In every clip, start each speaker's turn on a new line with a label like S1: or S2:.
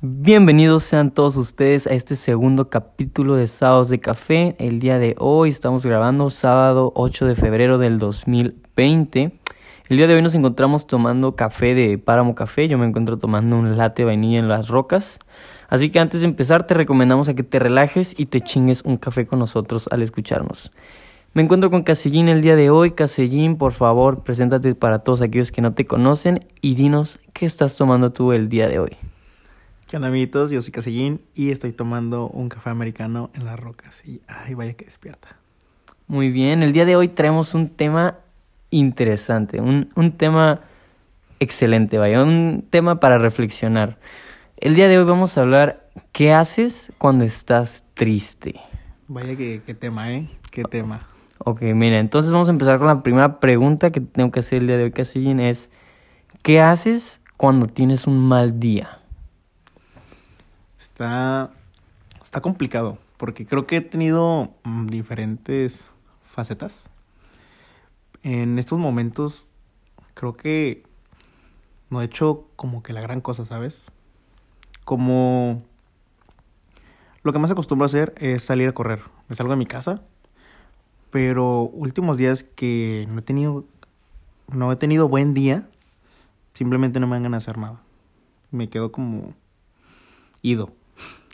S1: Bienvenidos sean todos ustedes a este segundo capítulo de Sábados de Café. El día de hoy estamos grabando sábado 8 de febrero del 2020. El día de hoy nos encontramos tomando café de Páramo Café. Yo me encuentro tomando un latte vainilla en las rocas. Así que antes de empezar te recomendamos a que te relajes y te chingues un café con nosotros al escucharnos. Me encuentro con Casellín el día de hoy. Casellín, por favor, preséntate para todos aquellos que no te conocen y dinos qué estás tomando tú el día de hoy.
S2: ¿Qué onda, amiguitos? Yo soy Casellín y estoy tomando un café americano en las rocas. Y ay, vaya que despierta.
S1: Muy bien, el día de hoy traemos un tema interesante, un, un tema excelente, vaya, un tema para reflexionar. El día de hoy vamos a hablar qué haces cuando estás triste.
S2: Vaya que, qué tema, ¿eh? Qué tema.
S1: Ok, mira, entonces vamos a empezar con la primera pregunta que tengo que hacer el día de hoy, Casillín, es ¿qué haces cuando tienes un mal día?
S2: Está, está complicado porque creo que he tenido mm, diferentes facetas. En estos momentos creo que no he hecho como que la gran cosa, ¿sabes? Como lo que más acostumbro a hacer es salir a correr. Me salgo de mi casa, pero últimos días que no he tenido no he tenido buen día, simplemente no me dan ganas de hacer nada. Me quedo como ido.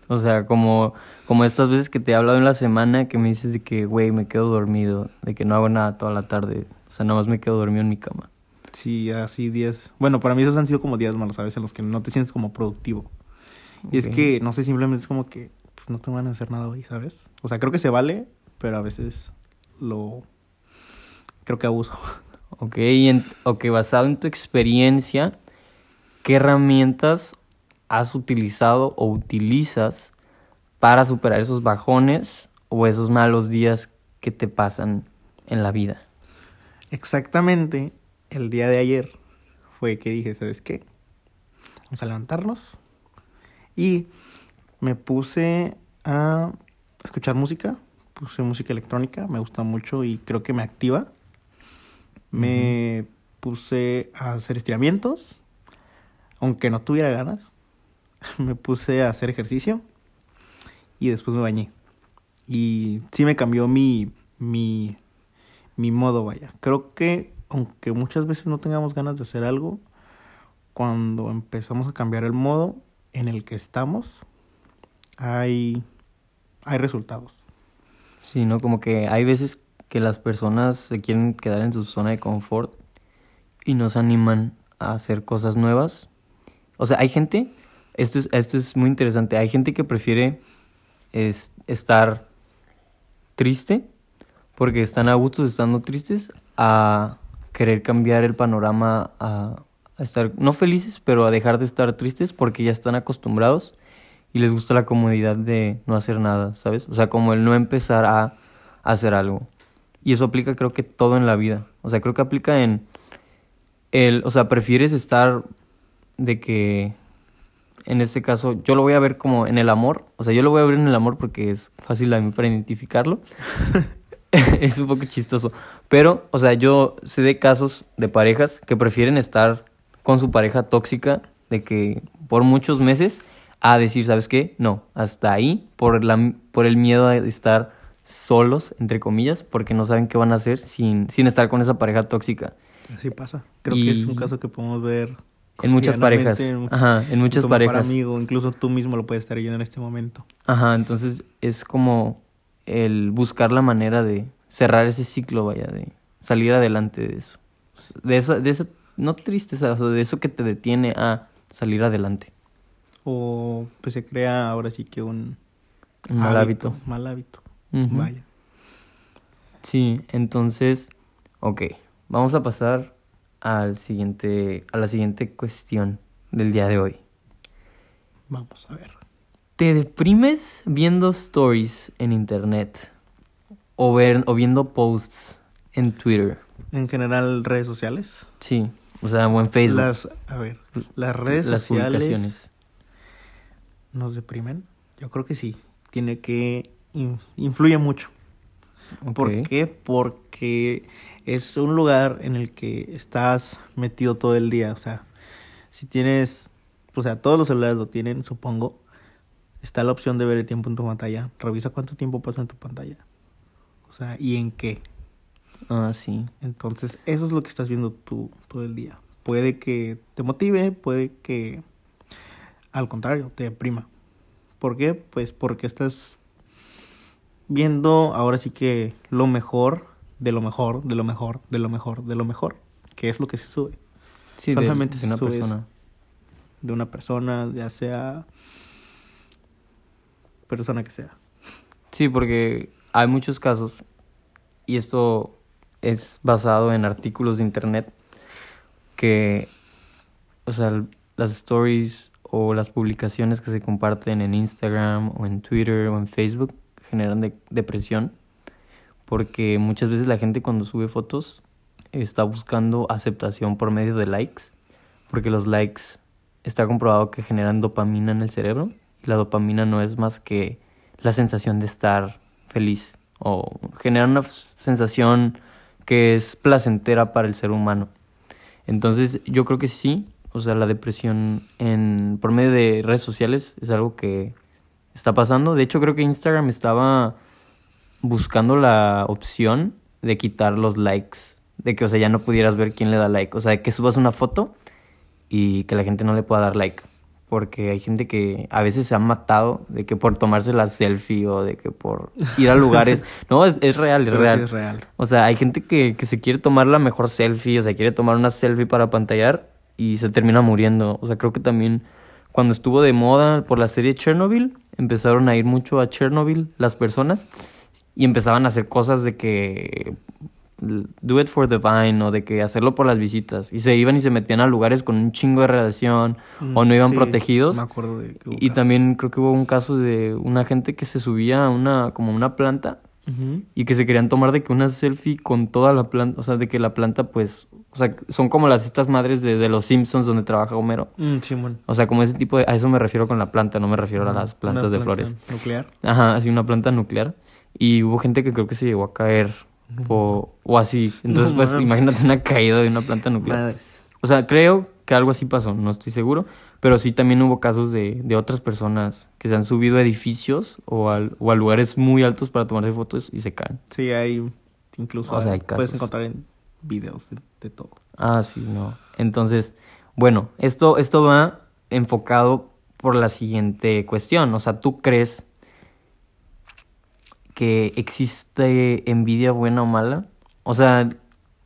S1: O sea, como, como estas veces que te he hablado en la semana que me dices de que, güey, me quedo dormido, de que no hago nada toda la tarde. O sea, nada más me quedo dormido en mi cama.
S2: Sí, así días. Bueno, para mí esos han sido como días malos, ¿sabes? En los que no te sientes como productivo. Y es que, no sé, simplemente es como que pues, no tengo ganas de hacer nada hoy, ¿sabes? O sea, creo que se vale, pero a veces lo... Creo que abuso.
S1: Ok, y en- ok, basado en tu experiencia, ¿qué herramientas has utilizado o utilizas para superar esos bajones o esos malos días que te pasan en la vida?
S2: Exactamente el día de ayer fue que dije, ¿sabes qué? Vamos a levantarnos. Y me puse a escuchar música. Puse música electrónica, me gusta mucho y creo que me activa. Me puse a hacer estiramientos, aunque no tuviera ganas. Me puse a hacer ejercicio y después me bañé. Y sí me cambió mi, mi, mi modo, vaya. Creo que aunque muchas veces no tengamos ganas de hacer algo, cuando empezamos a cambiar el modo en el que estamos, hay, hay resultados.
S1: Sí, ¿no? Como que hay veces que las personas se quieren quedar en su zona de confort y no se animan a hacer cosas nuevas. O sea, hay gente, esto es, esto es muy interesante, hay gente que prefiere es- estar triste porque están a gusto estando tristes a querer cambiar el panorama a estar, no felices, pero a dejar de estar tristes porque ya están acostumbrados y les gusta la comodidad de no hacer nada, ¿sabes? O sea, como el no empezar a hacer algo. Y eso aplica creo que todo en la vida. O sea, creo que aplica en el, o sea, prefieres estar de que en este caso yo lo voy a ver como en el amor, o sea, yo lo voy a ver en el amor porque es fácil a mí para identificarlo. es un poco chistoso, pero o sea, yo sé de casos de parejas que prefieren estar con su pareja tóxica de que por muchos meses a decir, ¿sabes qué? No, hasta ahí por la por el miedo de estar solos entre comillas, porque no saben qué van a hacer sin sin estar con esa pareja tóxica.
S2: Así pasa. Creo que es un caso que podemos ver
S1: En muchas parejas.
S2: cotidianamente,
S1: Ajá, en muchas parejas.
S2: amigo, incluso tú mismo lo puedes estar viendo en este momento.
S1: Ajá, entonces es como el buscar la manera de cerrar ese ciclo, vaya, de salir adelante de eso. De esa, de esa, no tristeza, o sea, de eso que te detiene a salir adelante.
S2: O pues se crea ahora sí que un
S1: Un mal hábito.
S2: Mal hábito. Vaya.
S1: Sí, entonces, ok, vamos a pasar al siguiente, a la siguiente cuestión del día de hoy.
S2: Vamos a ver.
S1: ¿Te deprimes viendo stories en internet? O, ver, o viendo posts en Twitter.
S2: En general, redes sociales.
S1: Sí, o sea, o en Facebook.
S2: Las, a ver, las redes
S1: las
S2: sociales
S1: publicaciones.
S2: nos deprimen. Yo creo que sí. Tiene que in- influye mucho. ¿Por qué? Porque es un lugar en el que estás metido todo el día. O sea, si tienes o sea, todos los celulares lo tienen, supongo. Está la opción de ver el tiempo en tu pantalla. Revisa cuánto tiempo pasa en tu pantalla. O sea, y en qué.
S1: Ah, sí.
S2: Entonces, eso es lo que estás viendo tú todo el día. Puede que te motive, puede que al contrario, te deprima. ¿Por qué? Pues porque estás viendo ahora sí que lo mejor, de lo mejor, de lo mejor, de lo mejor, de lo mejor, que es lo que se sube.
S1: Sí,
S2: Solamente
S1: de,
S2: se
S1: una
S2: sube eso.
S1: persona.
S2: De una persona, ya sea persona que sea.
S1: Sí, porque hay muchos casos, y esto es basado en artículos de internet, que, o sea, las stories o las publicaciones que se comparten en Instagram o en Twitter o en Facebook generan de- depresión, porque muchas veces la gente cuando sube fotos está buscando aceptación por medio de likes, porque los likes está comprobado que generan dopamina en el cerebro, y la dopamina no es más que la sensación de estar feliz o generar una sensación que es placentera para el ser humano. Entonces, yo creo que sí, o sea, la depresión en por medio de redes sociales es algo que está pasando. De hecho, creo que Instagram estaba buscando la opción de quitar los likes, de que o sea, ya no pudieras ver quién le da like, o sea, que subas una foto y que la gente no le pueda dar like. Porque hay gente que a veces se ha matado de que por tomarse la selfie o de que por ir a lugares. No, es, es real, es
S2: Pero sí
S1: real.
S2: es real.
S1: O sea, hay gente que, que se quiere tomar la mejor selfie, o sea, quiere tomar una selfie para pantallar y se termina muriendo. O sea, creo que también cuando estuvo de moda por la serie Chernobyl, empezaron a ir mucho a Chernobyl las personas y empezaban a hacer cosas de que do it for the vine o de que hacerlo por las visitas. Y se iban y se metían a lugares con un chingo de radiación o no iban
S2: Sí,
S1: protegidos.
S2: Me acuerdo de que hubo
S1: y también creo que hubo un caso de una gente que se subía a una como una planta Y que se querían tomar de que una selfie con toda la planta, o sea, de que la planta pues, o sea, son como las estas madres de, de los Simpsons donde trabaja Homero.
S2: Mm, Simón.
S1: O sea, como ese tipo de, a eso me refiero con la planta, no me refiero a las plantas de
S2: planta
S1: flores.
S2: Nuclear.
S1: Ajá, así una planta nuclear. Y hubo gente que creo que se llegó a caer o, o así. Entonces,
S2: No
S1: pues imagínate una caída de una planta nuclear.
S2: Madre.
S1: O sea, creo que algo así pasó, no estoy seguro, pero sí también hubo casos de, de otras personas que se han subido a edificios o, al- o a lugares muy altos para tomarse fotos y se caen.
S2: Sí, hay incluso
S1: O sea, hay
S2: puedes
S1: casos.
S2: encontrar en videos de, de todo.
S1: Ah, sí, no. Entonces, bueno, esto, esto va enfocado por la siguiente cuestión. O sea, ¿tú crees que existe envidia buena o mala? O sea,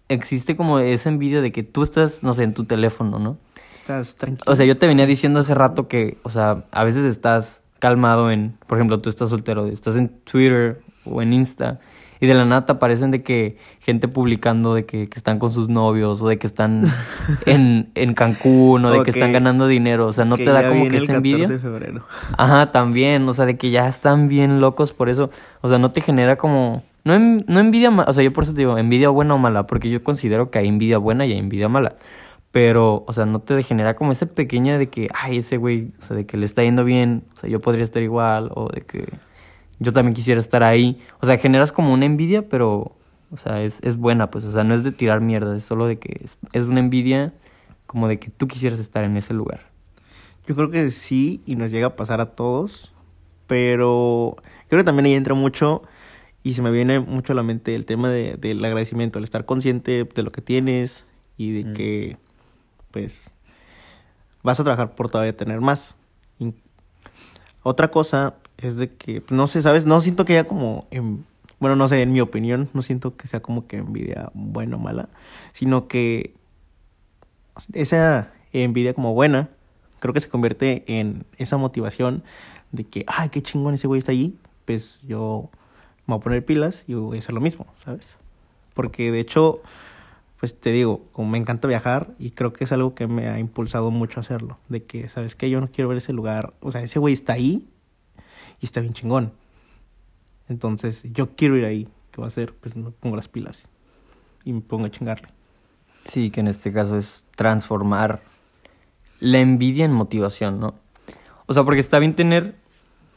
S1: existe como esa envidia de que tú estás, no sé, en tu teléfono, ¿no?
S2: Estás tranquilo.
S1: O sea, yo te venía diciendo hace rato que, o sea, a veces estás calmado en, por ejemplo, tú estás soltero, estás en Twitter o en Insta y de la nada te aparecen de que gente publicando de que, que están con sus novios o de que están en, en Cancún o de que están ganando dinero, o sea, no
S2: Que
S1: te da como que esa
S2: 14
S1: envidia.
S2: de febrero.
S1: Ajá, también, o sea, de que ya están bien locos por eso, o sea, no te genera como, no, en- no envidia, ma- o sea, yo por eso te digo, envidia buena o mala, porque yo considero que hay envidia buena y hay envidia mala, pero, o sea, no te genera como esa pequeña de que, ay, ese güey, o sea, de que le está yendo bien, o sea, yo podría estar igual, o de que yo también quisiera estar ahí, o sea, generas como una envidia, pero, o sea, es, es buena, pues, o sea, no es de tirar mierda, es solo de que es, es una envidia como de que tú quisieras estar en ese lugar.
S2: Yo creo que sí, y nos llega a pasar a todos, pero creo que también ahí entra mucho, y se me viene mucho a la mente el tema de, del agradecimiento, el estar consciente de lo que tienes y de
S1: Mm.
S2: que, pues, vas a trabajar por todavía tener más. Y otra cosa es de que, no sé, ¿sabes? No siento que haya como, en- bueno, no sé, en mi opinión, no siento que sea como que envidia buena o mala, sino que esa envidia como buena, creo que se convierte en esa motivación de que, ay, qué chingón ese güey está allí, pues yo me voy a poner pilas y voy a hacer lo mismo, ¿sabes? Porque de hecho, pues te digo, como me encanta viajar y creo que es algo que me ha impulsado mucho a hacerlo, de que, ¿sabes qué? Yo no quiero ver ese lugar, o sea, ese güey está ahí y está bien chingón. Entonces, yo quiero ir ahí, ¿qué va a hacer? Pues me pongo las pilas y me pongo a chingarle.
S1: Sí, que en este caso es transformar la envidia en motivación, ¿no? O sea, porque está bien tener,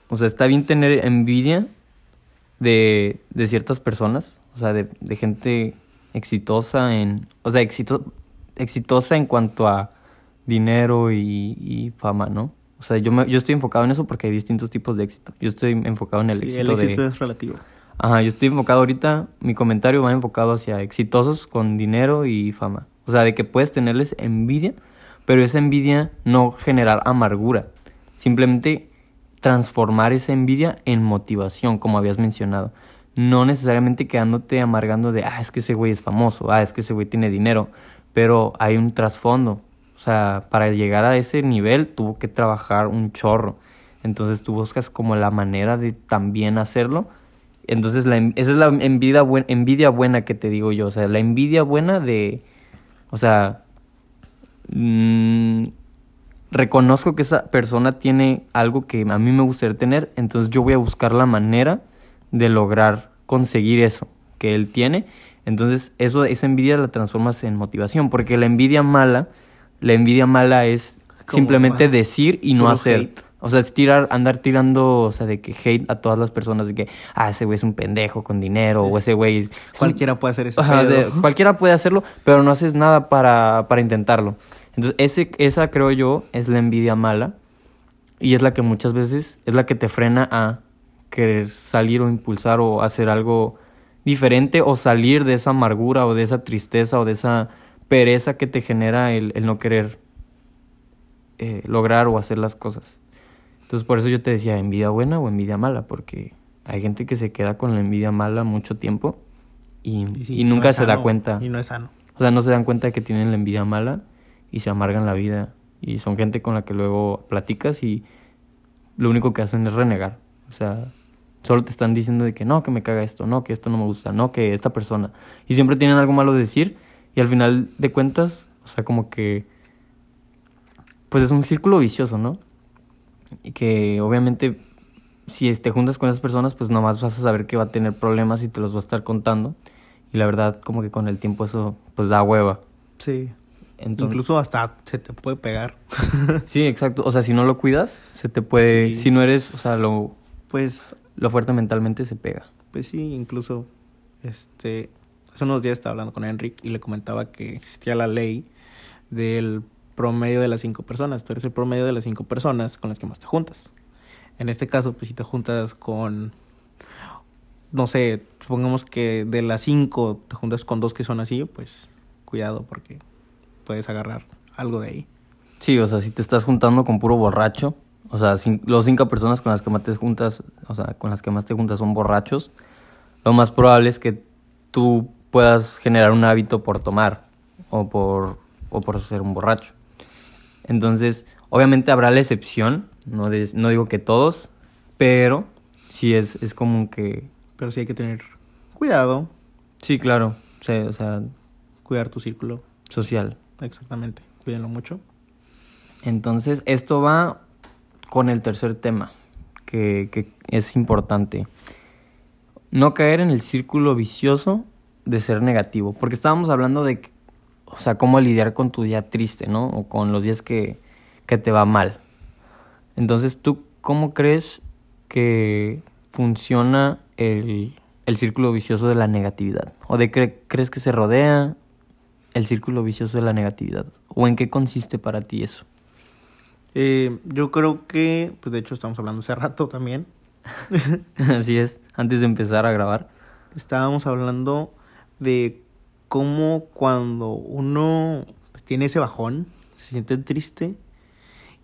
S1: o sea, está bien tener envidia de, de ciertas personas, o sea, de, de gente exitosa en, o sea, exito- exitosa en cuanto a dinero y, y fama, ¿no? O sea, yo, me, yo estoy enfocado en eso porque hay distintos tipos de éxito. Yo estoy enfocado en el
S2: Sí,
S1: éxito
S2: el éxito
S1: de...
S2: es relativo.
S1: Ajá, yo estoy enfocado ahorita, mi comentario va enfocado hacia exitosos con dinero y fama. O sea, de que puedes tenerles envidia, pero esa envidia no generar amargura. Simplemente transformar esa envidia en motivación, como habías mencionado. No necesariamente quedándote amargando de, ah, es que ese güey es famoso, ah, es que ese güey tiene dinero, pero hay un trasfondo. O sea, para llegar a ese nivel tuvo que trabajar un chorro. Entonces tú buscas como la manera de también hacerlo. Entonces la, esa es la envidia, envidia buena que te digo yo. O sea, la envidia buena de... O sea... mm, reconozco que esa persona tiene algo que a mí me gustaría tener. Entonces yo voy a buscar la manera de lograr conseguir eso que él tiene. Entonces eso, esa envidia la transformas en motivación. Porque la envidia mala... La envidia mala es
S2: Como,
S1: simplemente decir y no hacer.
S2: hate.
S1: O sea, es tirar, andar tirando, o sea, de que hate a todas las personas, de que, ah, ese güey es un pendejo con dinero, o ese güey es... es un-
S2: Cualquiera puede hacer eso.
S1: Ajá, o sea, cualquiera puede hacerlo, pero no haces nada para, para intentarlo. Entonces, ese, esa creo yo es la envidia mala y es la que muchas veces es la que te frena a querer salir o impulsar o hacer algo diferente o salir de esa amargura o de esa tristeza o de esa pereza que te genera el, el no querer eh, lograr o hacer las cosas. Entonces, por eso yo te decía, envidia buena o envidia mala, porque hay gente que se queda con la envidia mala mucho tiempo y,
S2: Y sí,
S1: y
S2: no
S1: nunca se da cuenta.
S2: Y no es sano.
S1: O sea, no se dan cuenta de que tienen la envidia mala y se amargan la vida. Y son gente con la que luego platicas y lo único que hacen es renegar. O sea, solo te están diciendo de que no, que me caga esto, no, que esto no me gusta, no, que esta persona. Y siempre tienen algo malo de decir y al final de cuentas, o sea, como que... Pues es un círculo vicioso, ¿no? Y que obviamente si te juntas con esas personas, pues nomás vas a saber que va a tener problemas y te los va a estar contando. Y la verdad, como que con el tiempo eso pues da hueva.
S2: Sí.
S1: Entonces,
S2: Incluso hasta se te puede pegar.
S1: Sí, exacto. O sea, si no lo cuidas, se te puede...
S2: Sí.
S1: Si no eres, o sea, lo,
S2: Pues,
S1: lo fuerte mentalmente se pega.
S2: pues sí, incluso, este, hace unos días estaba hablando con Enric y le comentaba que existía la ley del promedio de las cinco personas. Tú eres el promedio de las cinco personas con las que más te juntas. En este caso, pues si te juntas con, no sé, supongamos que de las cinco te juntas con dos que son así, pues cuidado porque puedes agarrar algo de ahí.
S1: Sí, o sea, si te estás juntando con puro borracho, o sea, cin- los cinco personas con las que más te juntas, o sea, con las que más te juntas son borrachos, lo más probable es que tú puedas generar un hábito por tomar o por, o por ser un borracho. Entonces, obviamente habrá la excepción, no, de- no digo que todos, pero sí es, es común que...
S2: Pero sí hay que tener cuidado,
S1: Sí, claro, o sea,
S2: cuidar tu círculo.
S1: social.
S2: Exactamente, cuídenlo mucho.
S1: Entonces, esto va con el tercer tema, que, es importante. No caer en el círculo vicioso de ser negativo, porque estábamos hablando de, o sea, cómo lidiar con tu día triste, ¿no? O con los días que, que te va mal. Entonces, ¿tú cómo crees que funciona el, el círculo vicioso de la negatividad? ¿O de qué crees que se rodea el círculo vicioso de la negatividad? ¿O en qué consiste para ti eso?
S2: Eh, yo creo que, pues de hecho estamos hablando hace rato también.
S1: Así es, antes de empezar a grabar.
S2: Estábamos hablando de cómo cuando uno pues, tiene ese bajón, se siente triste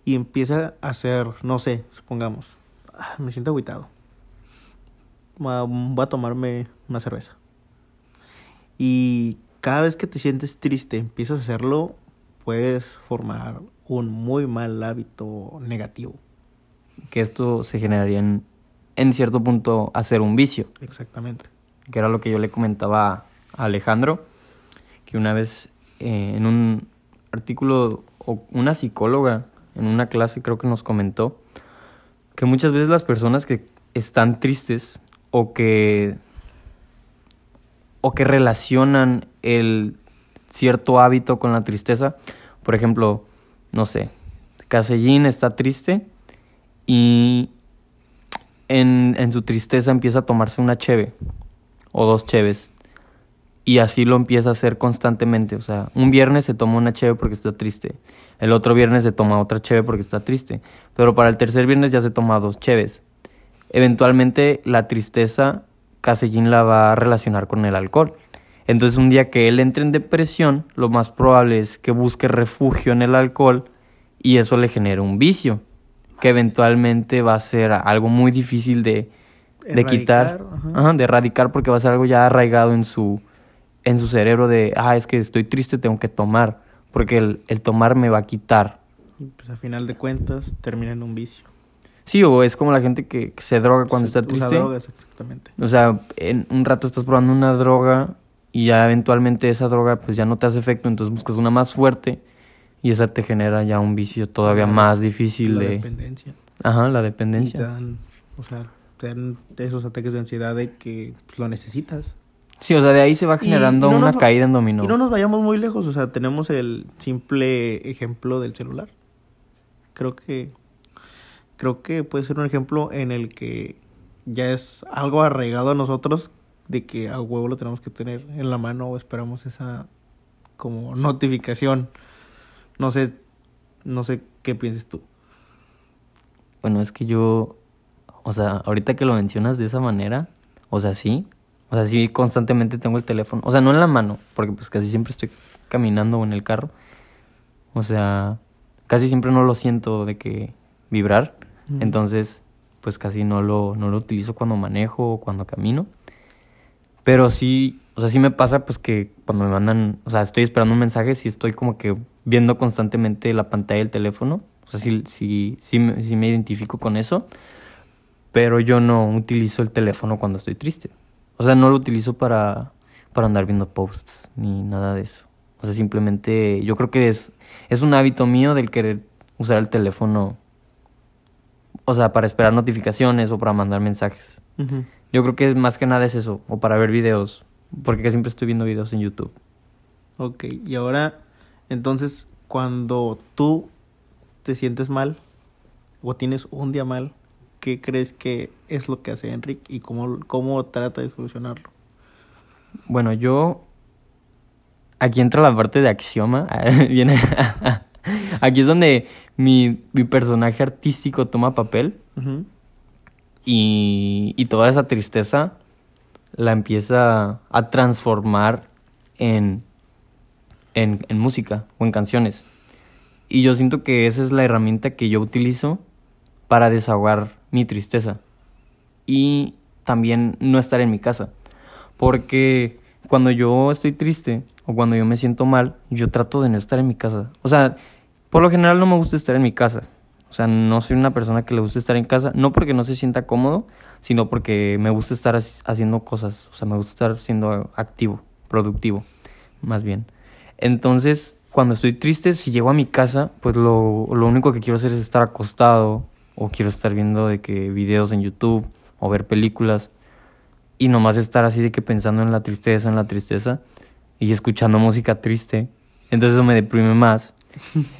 S2: y empieza a hacer, no sé, supongamos, "Ah, me siento agüitado. Va- Voy a tomarme una cerveza. Y cada vez que te sientes triste, empiezas a hacerlo, puedes formar un muy mal hábito negativo.
S1: Que esto se generaría en, en cierto punto hacer un vicio.
S2: Exactamente.
S1: Que era lo que yo le comentaba a Alejandro. Que una vez eh, en un artículo, o una psicóloga en una clase creo que nos comentó que muchas veces las personas que están tristes o que o que relacionan el cierto hábito con la tristeza, por ejemplo, no sé, Casellín está triste y en, en su tristeza empieza a tomarse una cheve o dos cheves Y así lo empieza a hacer constantemente. O sea, un viernes se toma una cheve porque está triste. El otro viernes se toma otra cheve porque está triste. Pero para el tercer viernes ya se toma dos cheves. Eventualmente la tristeza Casellín la va a relacionar con el alcohol. Entonces un día que él entre en depresión, lo más probable es que busque refugio en el alcohol y eso le genere un vicio que eventualmente va a ser algo muy difícil de, de quitar, ajá. de erradicar porque va a ser algo ya arraigado en su, en su cerebro de, ah, es que estoy triste, tengo que tomar, porque el, el tomar me va a quitar.
S2: Pues a final de cuentas termina en un vicio.
S1: Sí, o es como la gente que, que se droga cuando está triste.
S2: drogas, exactamente.
S1: O sea, en un rato estás probando una droga y ya eventualmente esa droga pues ya no te hace efecto, entonces buscas una más fuerte y esa te genera ya un vicio todavía más difícil
S2: la
S1: de...
S2: dependencia.
S1: Ajá, la
S2: Y te
S1: dependencia.
S2: dan, o sea, te dan esos ataques de ansiedad de que pues, lo necesitas.
S1: Sí, o sea, de ahí se va generando
S2: y no
S1: una
S2: nos
S1: caída en dominó.
S2: Y no nos vayamos muy lejos, o sea, tenemos el simple ejemplo del celular. Creo que creo que puede ser un ejemplo en el que ya es algo arraigado a nosotros de que a huevo lo tenemos que tener en la mano o esperamos esa como notificación. No sé, no sé qué pienses tú.
S1: Bueno, es que yo, o sea, ahorita que lo mencionas de esa manera, o sea, sí, o sea, sí constantemente tengo el teléfono, o sea, no en la mano, porque pues casi siempre estoy caminando o en el carro, o sea, casi siempre no lo siento de que vibrar, Entonces, pues casi no lo, no lo utilizo cuando manejo o cuando camino, pero sí, o sea, sí me pasa pues que cuando me mandan, o sea, estoy esperando un mensaje, sí estoy como que viendo constantemente la pantalla del teléfono. O sea, sí, sí, sí, me, sí me identifico con eso. Pero yo no utilizo el teléfono cuando estoy triste. O sea, no lo utilizo para, para andar viendo posts ni nada de eso. O sea, simplemente yo creo que es, es un hábito mío del querer usar el teléfono. O sea, para esperar notificaciones o para mandar mensajes. Yo creo que más que nada es eso. O para ver videos. Porque siempre estoy viendo videos en YouTube.
S2: Ok, y ahora, entonces, cuando tú te sientes mal o tienes un día mal, ¿qué crees que es lo que hace Enric y cómo, cómo trata de solucionarlo?
S1: Bueno, yo. Aquí entra la parte de axioma. Viene. Aquí es donde mi, mi personaje artístico toma papel y, y toda esa tristeza la empieza a transformar en, en, en música o en canciones. Y yo siento que esa es la herramienta que yo utilizo para desahogar mi tristeza. Y también no estar en mi casa. Porque cuando yo estoy triste o cuando yo me siento mal, yo trato de no estar en mi casa. O sea, por lo general no me gusta estar en mi casa. O sea, no soy una persona que le guste estar en casa, no porque no se sienta cómodo, sino porque me gusta estar haci- haciendo cosas. O sea, me gusta estar siendo activo, productivo, más bien. Entonces, cuando estoy triste, si llego a mi casa, pues lo, lo único que quiero hacer es estar acostado o quiero estar viendo de que videos en YouTube o ver películas y nomás estar así de que pensando en la tristeza, en la tristeza y escuchando música triste. Entonces eso me deprime más.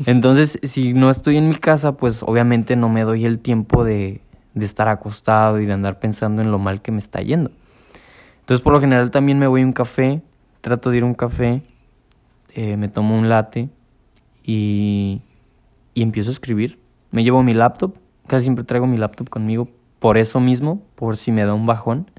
S1: Entonces, si no estoy en mi casa, pues obviamente no me doy el tiempo de, estar acostado y de andar pensando en lo mal que me está yendo. Entonces, por lo general también me voy a un café, trato de ir a un café, eh, me tomo un latte y, y empiezo a escribir. Me llevo mi laptop, casi siempre traigo mi laptop conmigo por eso mismo, por si me da un bajón.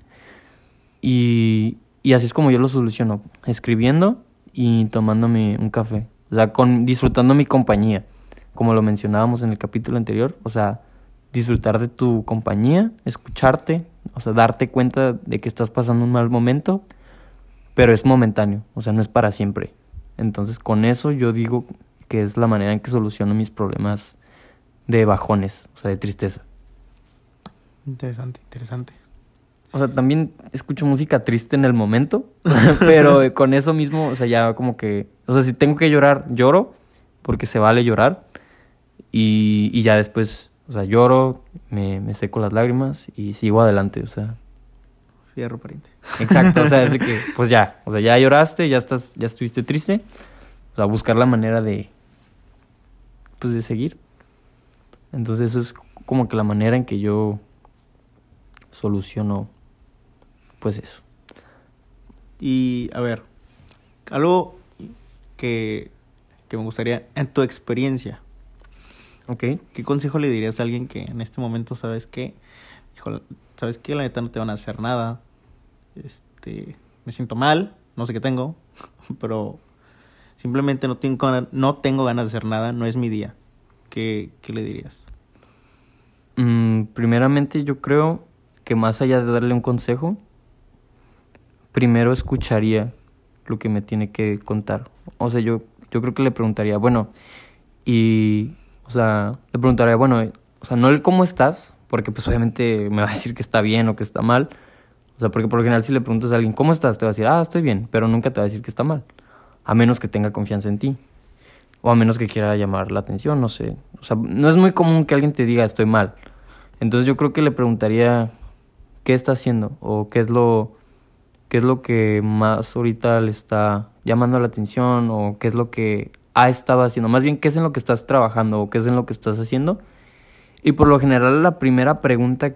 S1: Y, y así es como yo lo soluciono, escribiendo y tomándome un café. O sea, con, disfrutando mi compañía, como lo mencionábamos en el capítulo anterior. O sea, disfrutar de tu compañía, escucharte, o sea, darte cuenta de que estás pasando un mal momento, pero es momentáneo, o sea, no es para siempre. Entonces, con eso yo digo que es la manera en que soluciono mis problemas de bajones, o sea, de tristeza.
S2: Interesante, interesante.
S1: O sea, también escucho música triste en el momento, pero con eso mismo, o sea, ya como que, o sea, si tengo que llorar, lloro, porque se vale llorar, y, y ya después, o sea, lloro, me, me seco las lágrimas y sigo adelante, o sea,
S2: Fierro pariente.
S1: exacto, o sea, es que, pues ya, o sea, ya lloraste, ya estás, ya estuviste triste, o sea, buscar la manera de, pues de seguir. Entonces eso es como que la manera en que yo soluciono, pues eso.
S2: Y a ver, algo que, que me gustaría, en tu experiencia,
S1: Ok.
S2: ¿qué consejo le dirías a alguien que en este momento sabes que, sabes que la neta no te van a hacer nada? Este, me siento mal, no sé qué tengo, pero simplemente no tengo, no tengo ganas de hacer nada, no es mi día. ¿Qué, qué le dirías?
S1: Mm, primeramente yo creo que más allá de darle un consejo, primero escucharía lo que me tiene que contar. O sea, yo, yo creo que le preguntaría, bueno, y, o sea, le preguntaría, bueno, o sea, no el cómo estás, porque pues obviamente me va a decir que está bien o que está mal. O sea, porque por lo general si le preguntas a alguien, ¿cómo estás? Te va a decir, ah, estoy bien, pero nunca te va a decir que está mal. A menos que tenga confianza en ti. O a menos que quiera llamar la atención, no sé. O sea, no es muy común que alguien te diga estoy mal. Entonces yo creo que le preguntaría qué está haciendo o qué es lo qué es lo que más ahorita le está llamando la atención o qué es lo que ha estado haciendo. Más bien qué es en lo que estás trabajando o qué es en lo que estás haciendo. Y por lo general la primera pregunta,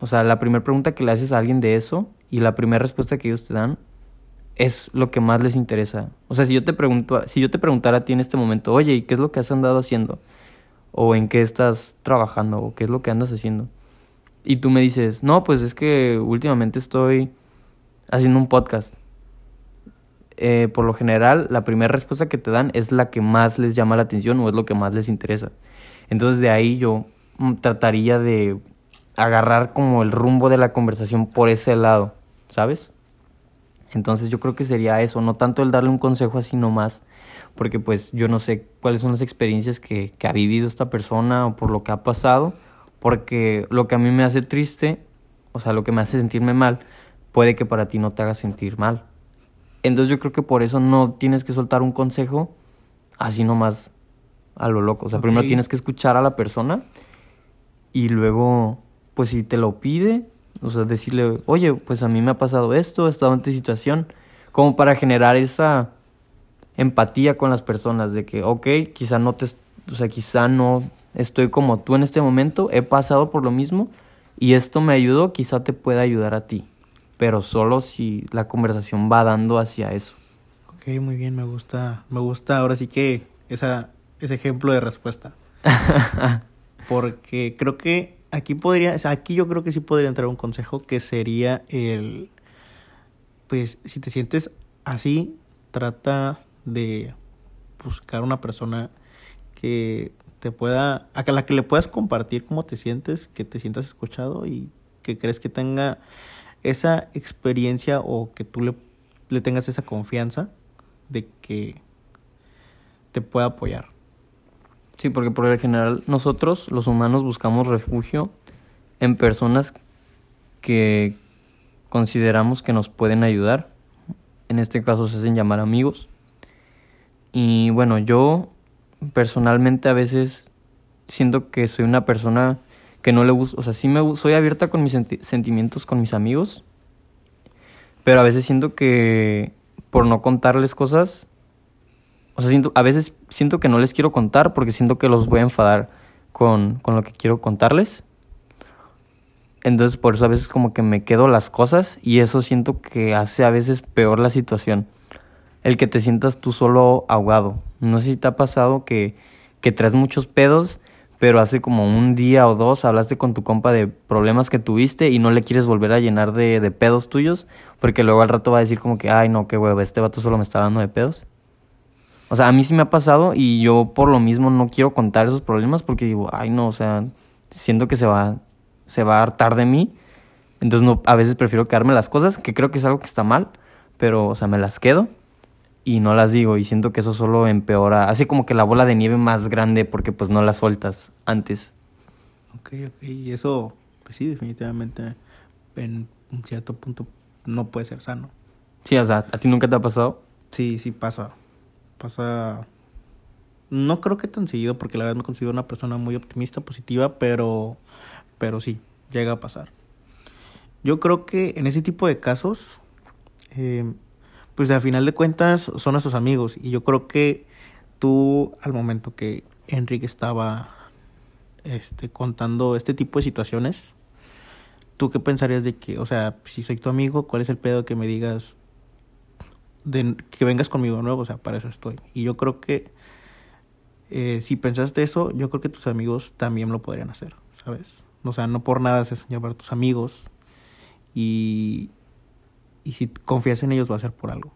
S1: o sea, la primera pregunta que le haces a alguien de eso y la primera respuesta que ellos te dan es lo que más les interesa. O sea, si yo te pregunto, si yo te preguntara a ti en este momento, oye, ¿y qué es lo que has andado haciendo? O en qué estás trabajando, o qué es lo que andas haciendo. Y tú me dices, no, pues es que últimamente estoy haciendo un podcast. Eh, por lo general, la primera respuesta que te dan es la que más les llama la atención o es lo que más les interesa. Entonces de ahí yo mm, trataría de agarrar como el rumbo de la conversación por ese lado, ¿sabes? Entonces yo creo que sería eso, no tanto el darle un consejo así nomás, porque pues yo no sé cuáles son las experiencias que, que ha vivido esta persona o por lo que ha pasado, porque lo que a mí me hace triste, o sea, lo que me hace sentirme mal, puede que para ti no te haga sentir mal. Entonces yo creo que por eso no tienes que soltar un consejo así nomás a lo loco. O sea, primero tienes que escuchar a la persona y luego, pues si te lo pide, o sea, decirle, oye, pues a mí me ha pasado esto, he estado en tu situación, como para generar esa empatía con las personas de que, ok, quizá no te, o sea, quizá no estoy como tú en este momento, he pasado por lo mismo y esto me ayudó, quizá te pueda ayudar a ti, pero solo si la conversación va dando hacia eso.
S2: Ok, muy bien, me gusta, me gusta ahora sí que esa, ese ejemplo de respuesta. Porque creo que aquí podría, o sea, aquí yo creo que sí podría entrar un consejo que sería el, pues si te sientes así, trata de buscar una persona que te pueda, a la que le puedas compartir cómo te sientes, que te sientas escuchado y que crees que tenga esa experiencia o que tú le, le tengas esa confianza de que te pueda apoyar.
S1: Sí, porque por el general nosotros, los humanos, buscamos refugio en personas que consideramos que nos pueden ayudar. En este caso se hacen llamar amigos. Y bueno, yo personalmente a veces siento que soy una persona que no le gusta, o sea, sí me soy abierta con mis senti- sentimientos con mis amigos, pero a veces siento que por no contarles cosas, o sea, siento, a veces siento que no les quiero contar porque siento que los voy a enfadar con, con lo que quiero contarles. Entonces por eso a veces como que me quedo las cosas y eso siento que hace a veces peor la situación. El que te sientas tú solo ahogado. No sé si te ha pasado que, que traes muchos pedos, pero hace como un día o dos hablaste con tu compa de problemas que tuviste y no le quieres volver a llenar de, de pedos tuyos, porque luego al rato va a decir como que, ay no, qué hueva, este vato solo me está dando de pedos. O sea, a mí sí me ha pasado y yo por lo mismo no quiero contar esos problemas porque digo, ay no, o sea, siento que se va, se va a hartar de mí. Entonces no, a veces prefiero quedarme las cosas, que creo que es algo que está mal, pero, o sea, me las quedo y no las digo y siento que eso solo empeora, hace como que la bola de nieve más grande porque pues no la sueltas antes.
S2: Ok, ok. Y eso, pues sí, definitivamente en un cierto punto no puede ser sano.
S1: Sí, o sea, ¿a ti nunca te ha pasado?
S2: Sí, sí pasa. Pasa. No creo que tan seguido, porque la verdad me considero una persona muy optimista, positiva, pero. Pero sí, llega a pasar. Yo creo que en ese tipo de casos, eh, pues a final de cuentas son nuestros amigos. Y yo creo que tú, al momento que Enrique estaba este, contando este tipo de situaciones, ¿tú qué pensarías de que, o sea, si soy tu amigo, cuál es el pedo que me digas, de que vengas conmigo de nuevo, o sea, para eso estoy. Y yo creo que eh, si pensaste eso, yo creo que tus amigos también lo podrían hacer, ¿sabes? O sea, no por nada se hacen llamar tus amigos y, y si confías en ellos va a ser por algo.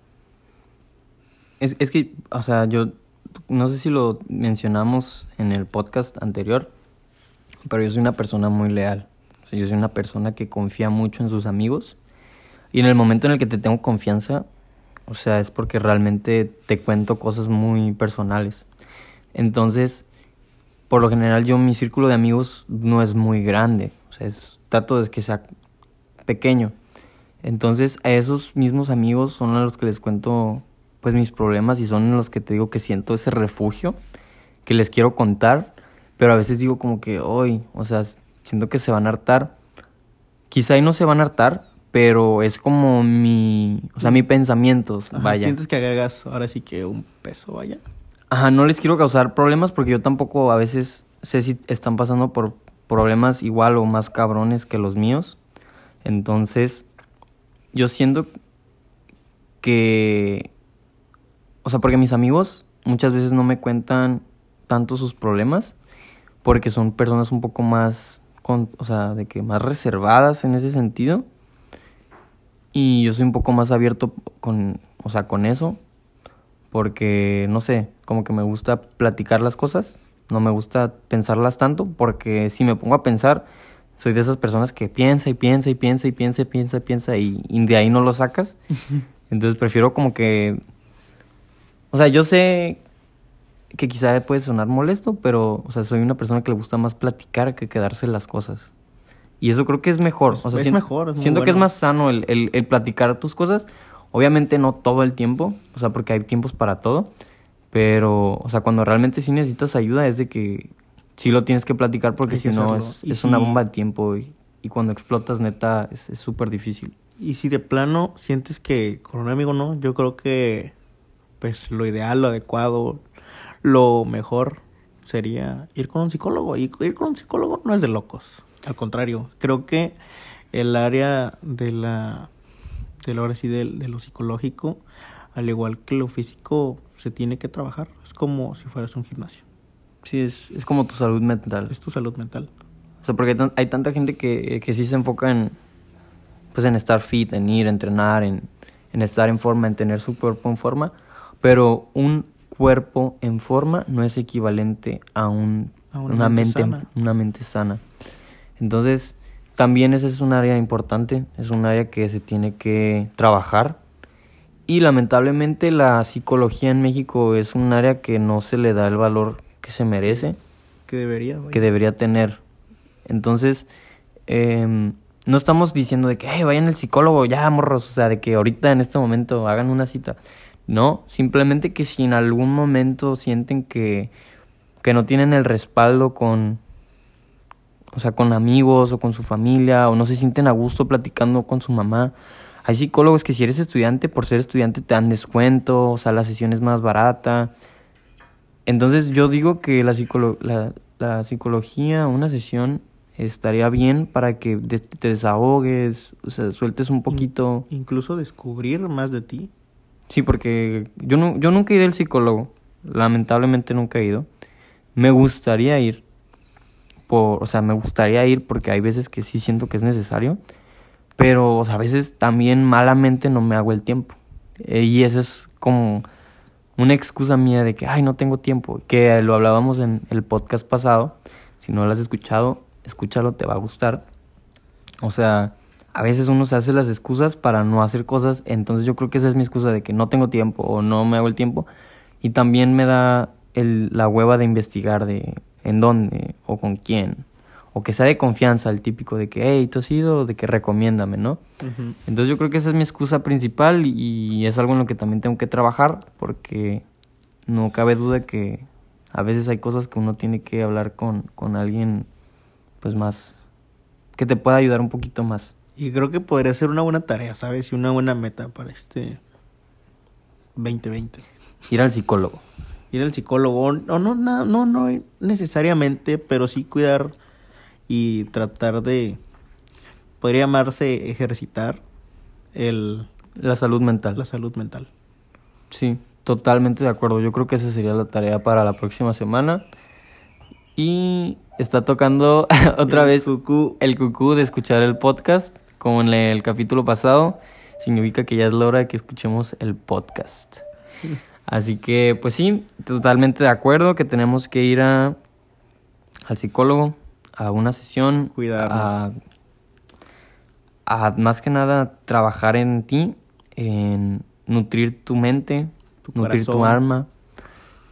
S1: Es, es que, o sea, yo no sé si lo mencionamos en el podcast anterior, pero yo soy una persona muy leal. O sea, yo soy una persona que confía mucho en sus amigos. Y en el momento en el que te tengo confianza, o sea, es porque realmente te cuento cosas muy personales. Entonces, por lo general yo mi círculo de amigos no es muy grande. O sea, es, trato de que sea pequeño. Entonces, a esos mismos amigos son a los que les cuento pues mis problemas y son los que te digo que siento ese refugio que les quiero contar, pero a veces digo como que hoy, o sea, siento que se van a hartar. Quizá y no se van a hartar, pero es como mi, o sea, mi pensamientos, vaya.
S2: ¿Sientes que hagas ahora sí que un peso, vaya?
S1: Ajá, no les quiero causar problemas porque yo tampoco a veces sé si están pasando por problemas igual o más cabrones que los míos. Entonces, yo siento que o sea, porque mis amigos muchas veces no me cuentan tanto sus problemas porque son personas un poco más, con, o sea, de que más reservadas en ese sentido. Y yo soy un poco más abierto con, o sea, con eso. Porque, no sé, como que me gusta platicar las cosas. No me gusta pensarlas tanto porque si me pongo a pensar, soy de esas personas que piensa y piensa y piensa y piensa y piensa y piensa y, y de ahí no lo sacas. Entonces prefiero como que o sea, yo sé que quizá puede sonar molesto, pero, o sea, soy una persona que le gusta más platicar que quedarse las cosas. Y eso creo que es mejor. o sea,
S2: es mejor. Es
S1: siento que es más sano el, el, el, platicar tus cosas. Obviamente no todo el tiempo, o sea, porque hay tiempos para todo. Pero, o sea, cuando realmente sí necesitas ayuda es de que sí lo tienes que platicar porque si no es, es una bomba de tiempo y, y cuando explotas neta es súper difícil.
S2: Y si de plano sientes que con un amigo no, yo creo que pues lo ideal, lo adecuado, lo mejor sería ir con un psicólogo. Y ir con un psicólogo no es de locos. Al contrario, creo que el área de la, de lo, sí, de, de lo psicológico, al igual que lo físico, se tiene que trabajar. Es como si fueras un gimnasio.
S1: Sí, es, es como tu salud mental.
S2: Es tu salud mental.
S1: O sea, porque hay, hay tanta gente que, que sí se enfoca en, pues en estar fit, en ir, entrenar, en, en estar en forma, en tener su cuerpo en forma pero un cuerpo en forma no es equivalente a, un,
S2: A una
S1: una,
S2: mente
S1: mente, una mente sana. Entonces, también ese es un área importante, es un área que se tiene que trabajar. Y lamentablemente la psicología en México es un área que no se le da el valor que se merece,
S2: Que debería, vaya.
S1: que debería tener. Entonces, em, no estamos diciendo de que "Hey, vayan al psicólogo, ya morros, o sea, de que ahorita en este momento hagan una cita. No, simplemente que si en algún momento sienten que, que no tienen el respaldo con, o sea, con amigos o con su familia, o no se sienten a gusto platicando con su mamá. Hay psicólogos que si eres estudiante, por ser estudiante te dan descuento, o sea, la sesión es más barata. Entonces yo digo que la, psicolo- la, la psicología, una sesión, estaría bien para que des- te desahogues, o sea, sueltes un poquito.
S2: Incluso descubrir más de ti.
S1: Sí, porque yo, no, yo nunca he ido al psicólogo. Lamentablemente nunca he ido. Me gustaría ir. Por, o sea, me gustaría ir porque hay veces que sí siento que es necesario. Pero o sea, a veces también malamente no me hago el tiempo. Eh, y esa es como una excusa mía de que, ay, no tengo tiempo. Que lo hablábamos en el podcast pasado. Si no lo has escuchado, escúchalo, te va a gustar. O sea, a veces uno se hace las excusas para no hacer cosas, entonces yo creo que esa es mi excusa de que no tengo tiempo o no me hago el tiempo. Y también me da el, la hueva de investigar de en dónde o con quién. O que sea de confianza, el típico de que, hey, tú has ido, de que recomiéndame, ¿no? Entonces yo creo que esa es mi excusa principal y es algo en lo que también tengo que trabajar porque no cabe duda que a veces hay cosas que uno tiene que hablar con, con alguien pues más que te pueda ayudar un poquito más.
S2: Y creo que podría ser una buena tarea, ¿sabes? Y una buena meta para este 2020.
S1: Ir al psicólogo.
S2: Ir al psicólogo, o no, no, no, no, no necesariamente, pero sí cuidar y tratar de, podría llamarse ejercitar el,
S1: La salud mental.
S2: la salud mental.
S1: Sí, totalmente de acuerdo. Yo creo que esa sería la tarea para la próxima semana. Y está tocando otra
S2: El
S1: vez
S2: cucú.
S1: el cucú de escuchar el podcast, como en el capítulo pasado. Significa que ya es la hora de que escuchemos el podcast. Así que, pues sí, totalmente de acuerdo que tenemos que ir a, al psicólogo, a una sesión,
S2: Cuidarnos.
S1: a, a más que nada trabajar en ti, en nutrir tu mente,
S2: Tu
S1: nutrir tu alma.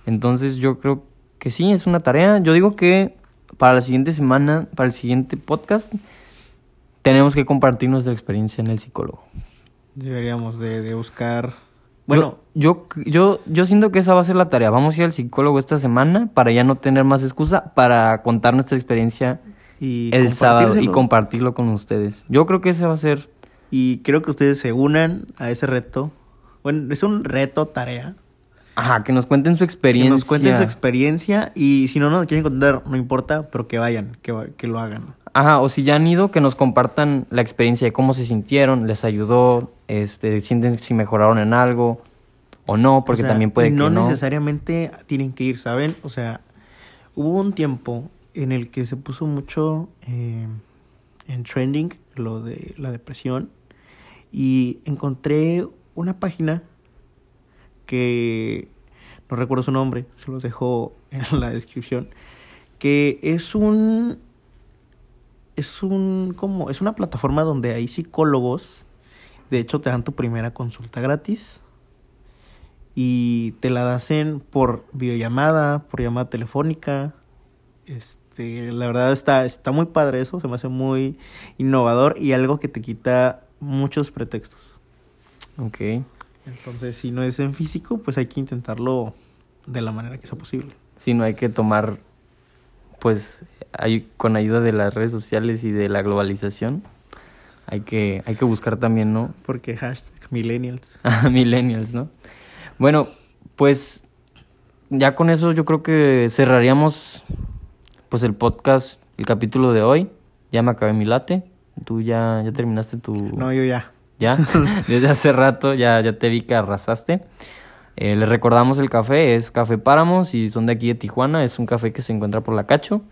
S1: Entonces yo creo que sí, es una tarea. Yo digo que para la siguiente semana, para el siguiente podcast, tenemos que compartir nuestra experiencia en el psicólogo.
S2: Deberíamos de, de buscar... Bueno,
S1: yo, yo, yo, siento que esa va a ser la tarea. Vamos a ir al psicólogo esta semana para ya no tener más excusa para contar nuestra experiencia
S2: y
S1: el sábado y compartirlo con ustedes. Yo creo que ese va a ser
S2: Y creo que ustedes se unan a ese reto. Bueno, es un reto, tarea.
S1: Ajá, que nos cuenten su
S2: Que
S1: experiencia.
S2: nos cuenten su experiencia y si no nos quieren contar, no importa, pero que vayan, que, que lo hagan.
S1: Ajá, o si ya han ido, que nos compartan la experiencia de cómo se sintieron, les ayudó, este, sienten si mejoraron en algo o no, porque
S2: O sea,
S1: también puede que
S2: no
S1: no.
S2: necesariamente tienen que ir, ¿saben? O sea, hubo un tiempo en el que se puso mucho eh, en trending lo de la depresión y encontré una página que no recuerdo su nombre, se los dejo en la descripción, que es un es un como es una plataforma donde hay psicólogos, de hecho te dan tu primera consulta gratis y te la hacen por videollamada, por llamada telefónica. Este, la verdad está está muy padre eso, se me hace muy innovador y algo que te quita muchos pretextos.
S1: Ok.
S2: Entonces, si no es en físico, pues hay que intentarlo de la manera que sea posible.
S1: Si no hay que tomar, pues, hay, con ayuda de las redes sociales y de la globalización, hay que, hay que buscar también, ¿no?
S2: Porque hashtag millennials.
S1: A millennials, ¿no? Bueno, pues ya con eso yo creo que cerraríamos pues el podcast, el capítulo de hoy. Ya me acabé mi late. Tú ya, ya terminaste tu...
S2: No, yo ya.
S1: ¿Ya? Desde hace rato ya, ya te vi que arrasaste. Eh, les recordamos el café, es Café Páramos y son de aquí de Tijuana. Es un café que se encuentra por la Cacho.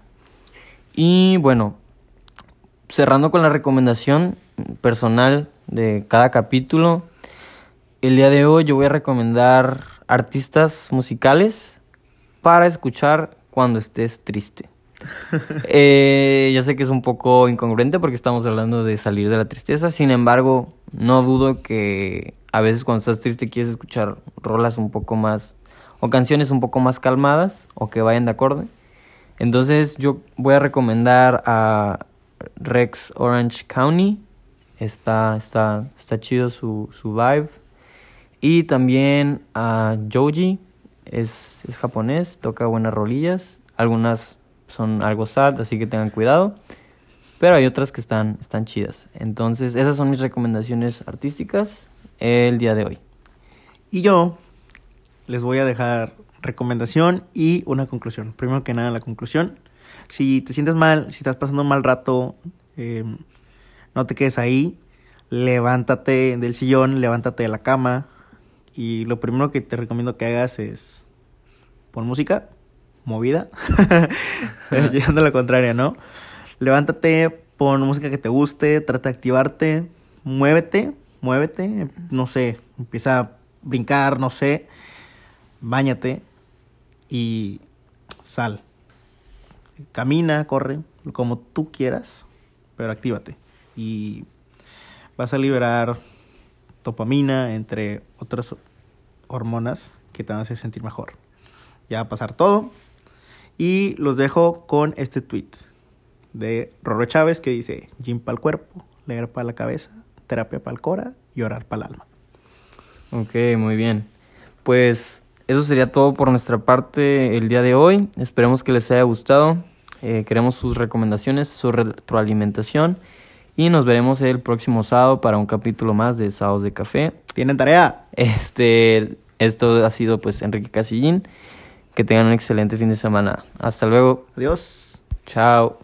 S1: Y bueno, cerrando con la recomendación personal de cada capítulo, el día de hoy yo voy a recomendar artistas musicales para escuchar cuando estés triste. Eh, ya sé que es un poco incongruente porque estamos hablando de salir de la tristeza, sin embargo, no dudo que a veces cuando estás triste quieres escuchar rolas un poco más o canciones un poco más calmadas o que vayan de acorde. Entonces yo voy a recomendar a Rex Orange County. Está, está, está chido su, su vibe. Y también a Joji. Es, es japonés, toca buenas rolillas. Algunas son algo sad, así que tengan cuidado. Pero hay otras que están, están chidas. Entonces, esas son mis recomendaciones artísticas el día de hoy.
S2: Y yo les voy a dejar recomendación y una conclusión. Primero que nada, la conclusión. Si te sientes mal, si estás pasando un mal rato, eh, no te quedes ahí. Levántate del sillón, levántate de la cama. Y lo primero que te recomiendo que hagas es pon música, movida. Llegando a la contraria, ¿no? Levántate, pon música que te guste, trata de activarte, muévete, muévete, no sé, empieza a brincar, no sé, báñate y sal. Camina, corre, como tú quieras, pero actívate. Y vas a liberar dopamina, entre otras hormonas que te van a hacer sentir mejor. Ya va a pasar todo. Y los dejo con este tweet de Rorro Chávez que dice: Gym para el cuerpo, leer para la cabeza, terapia para el cora y orar para el alma.
S1: Ok, muy bien. Pues eso sería todo por nuestra parte el día de hoy. Esperemos que les haya gustado. Eh, queremos sus recomendaciones, su retroalimentación. Y nos veremos el próximo sábado para un capítulo más de Sábados de Café.
S2: ¿Tienen tarea?
S1: Este, esto ha sido pues Enrique Casillín. Que tengan un excelente fin de semana. Hasta luego.
S2: Adiós.
S1: Chao.